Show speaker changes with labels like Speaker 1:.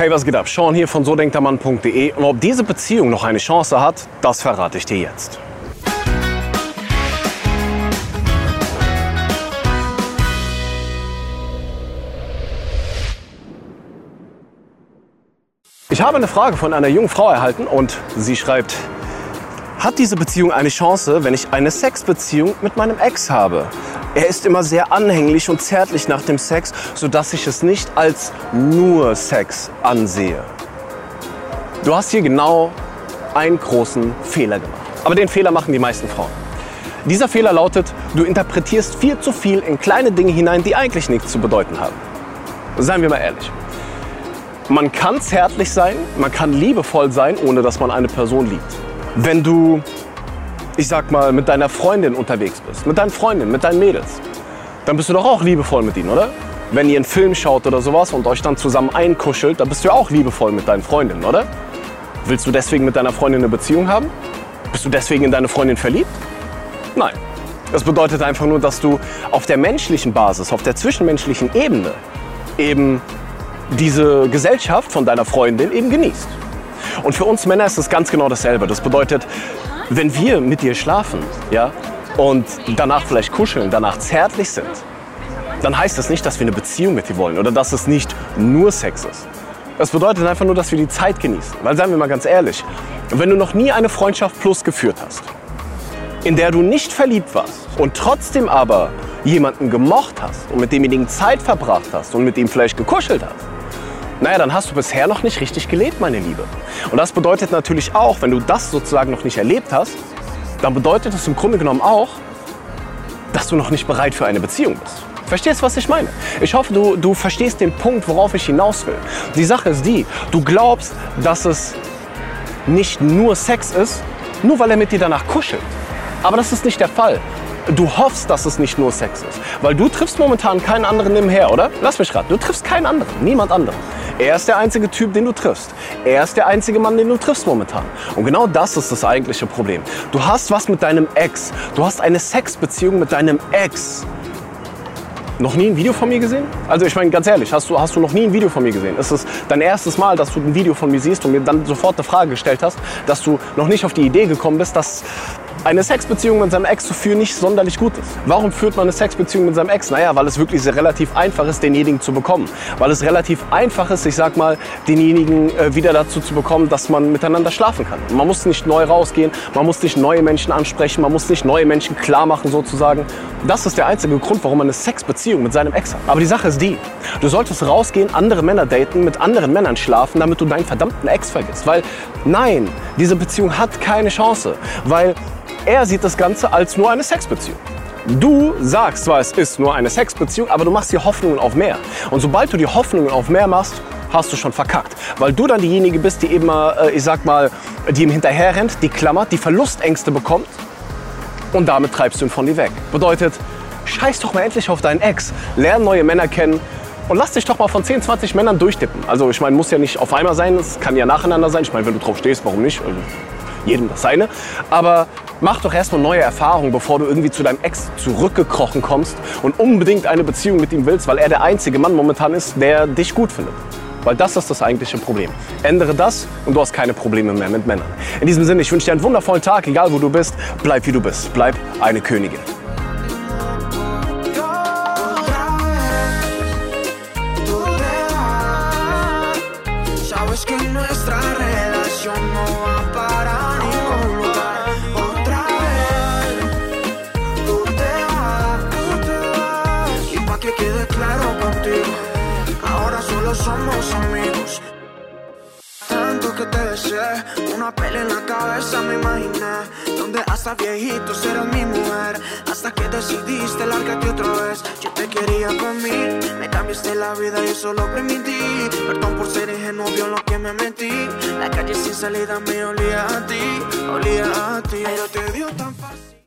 Speaker 1: Hey, was geht ab? Sean hier von sodenktermann.de und ob diese Beziehung noch eine Chance hat, das verrate ich dir jetzt. Ich habe eine Frage von einer jungen Frau erhalten und sie schreibt, hat diese Beziehung eine Chance, wenn ich eine Sexbeziehung mit meinem Ex habe? Er ist immer sehr anhänglich und zärtlich nach dem Sex, sodass ich es nicht als nur Sex ansehe. Du hast hier genau einen großen Fehler gemacht. Aber den Fehler machen die meisten Frauen. Dieser Fehler lautet, du interpretierst viel zu viel in kleine Dinge hinein, die eigentlich nichts zu bedeuten haben. Seien wir mal ehrlich. Man kann zärtlich sein, man kann liebevoll sein, ohne dass man eine Person liebt. Wenn du ich sag mal, mit deiner Freundin unterwegs bist, mit deinen Freundinnen, mit deinen Mädels, dann bist du doch auch liebevoll mit ihnen, oder? Wenn ihr einen Film schaut oder sowas und euch dann zusammen einkuschelt, dann bist du ja auch liebevoll mit deinen Freundinnen, oder? Willst du deswegen mit deiner Freundin eine Beziehung haben? Bist du deswegen in deine Freundin verliebt? Nein. Das bedeutet einfach nur, dass du auf der menschlichen Basis, auf der zwischenmenschlichen Ebene eben diese Gesellschaft von deiner Freundin eben genießt. Und für uns Männer ist es ganz genau dasselbe. Das bedeutet, wenn wir mit dir schlafen, ja, und danach vielleicht kuscheln, danach zärtlich sind, dann heißt das nicht, dass wir eine Beziehung mit dir wollen oder dass es nicht nur Sex ist. Das bedeutet einfach nur, dass wir die Zeit genießen. Weil, seien wir mal ganz ehrlich, wenn du noch nie eine Freundschaft plus geführt hast, in der du nicht verliebt warst und trotzdem aber jemanden gemocht hast und mit demjenigen Zeit verbracht hast und mit ihm vielleicht gekuschelt hast, naja, dann hast du bisher noch nicht richtig gelebt, meine Liebe. Und das bedeutet natürlich auch, wenn du das sozusagen noch nicht erlebt hast, dann bedeutet es im Grunde genommen auch, dass du noch nicht bereit für eine Beziehung bist. Verstehst, was ich meine? Ich hoffe, du, du verstehst den Punkt, worauf ich hinaus will. Die Sache ist die, du glaubst, dass es nicht nur Sex ist, nur weil er mit dir danach kuschelt. Aber das ist nicht der Fall du hoffst, dass es nicht nur Sex ist. Weil du triffst momentan keinen anderen nebenher, oder? Lass mich raten. Du triffst keinen anderen, niemand anderen. Er ist der einzige Typ, den du triffst. Er ist der einzige Mann, den du triffst momentan. Und genau das ist das eigentliche Problem. Du hast was mit deinem Ex. Du hast eine Sexbeziehung mit deinem Ex. Noch nie ein Video von mir gesehen? Also ich meine ganz ehrlich, hast du, hast du noch nie ein Video von mir gesehen? Ist es dein erstes Mal, dass du ein Video von mir siehst und mir dann sofort eine Frage gestellt hast, dass du noch nicht auf die Idee gekommen bist, dass eine Sexbeziehung mit seinem Ex zu führen nicht sonderlich gut ist. Warum führt man eine Sexbeziehung mit seinem Ex? Naja, weil es wirklich relativ einfach ist, denjenigen zu bekommen. Weil es relativ einfach ist, ich sag mal, denjenigen äh, wieder dazu zu bekommen, dass man miteinander schlafen kann. Man muss nicht neu rausgehen, man muss nicht neue Menschen ansprechen, man muss nicht neue Menschen klar machen sozusagen. Das ist der einzige Grund, warum man eine Sexbeziehung mit seinem Ex hat. Aber die Sache ist die, du solltest rausgehen, andere Männer daten, mit anderen Männern schlafen, damit du deinen verdammten Ex vergisst. Weil nein, diese Beziehung hat keine Chance. Weil er sieht das Ganze als nur eine Sexbeziehung. Du sagst zwar, es ist nur eine Sexbeziehung, aber du machst dir Hoffnungen auf mehr. Und sobald du die Hoffnungen auf mehr machst, hast du schon verkackt. Weil du dann diejenige bist, die eben, äh, ich sag mal, die ihm hinterher rennt, die klammert, die Verlustängste bekommt und damit treibst du ihn von dir weg. Bedeutet, scheiß doch mal endlich auf deinen Ex, lern neue Männer kennen und lass dich doch mal von 10, 20 Männern durchdippen. Also ich meine, muss ja nicht auf einmal sein, es kann ja nacheinander sein. Ich meine, wenn du drauf stehst, warum nicht? Also, jedem das seine. Aber mach doch erstmal neue Erfahrungen, bevor du irgendwie zu deinem Ex zurückgekrochen kommst und unbedingt eine Beziehung mit ihm willst, weil er der einzige Mann momentan ist, der dich gut findet. Weil das ist das eigentliche Problem. Ändere das und du hast keine Probleme mehr mit Männern. In diesem Sinne, ich wünsche dir einen wundervollen Tag, egal wo du bist. Bleib wie du bist. Bleib eine Königin. Ahora solo somos amigos. Tanto que te deseo, una pelea en la cabeza me imaginé. Donde hasta viejito serás mi mujer. Hasta que decidiste largarte otra vez. Yo te quería conmigo, me cambiaste la vida y eso lo permití. Perdón por ser ingenuo, vio lo que me metí. La calle sin salida me olía a ti, olía a ti. Pero te dio tan fácil.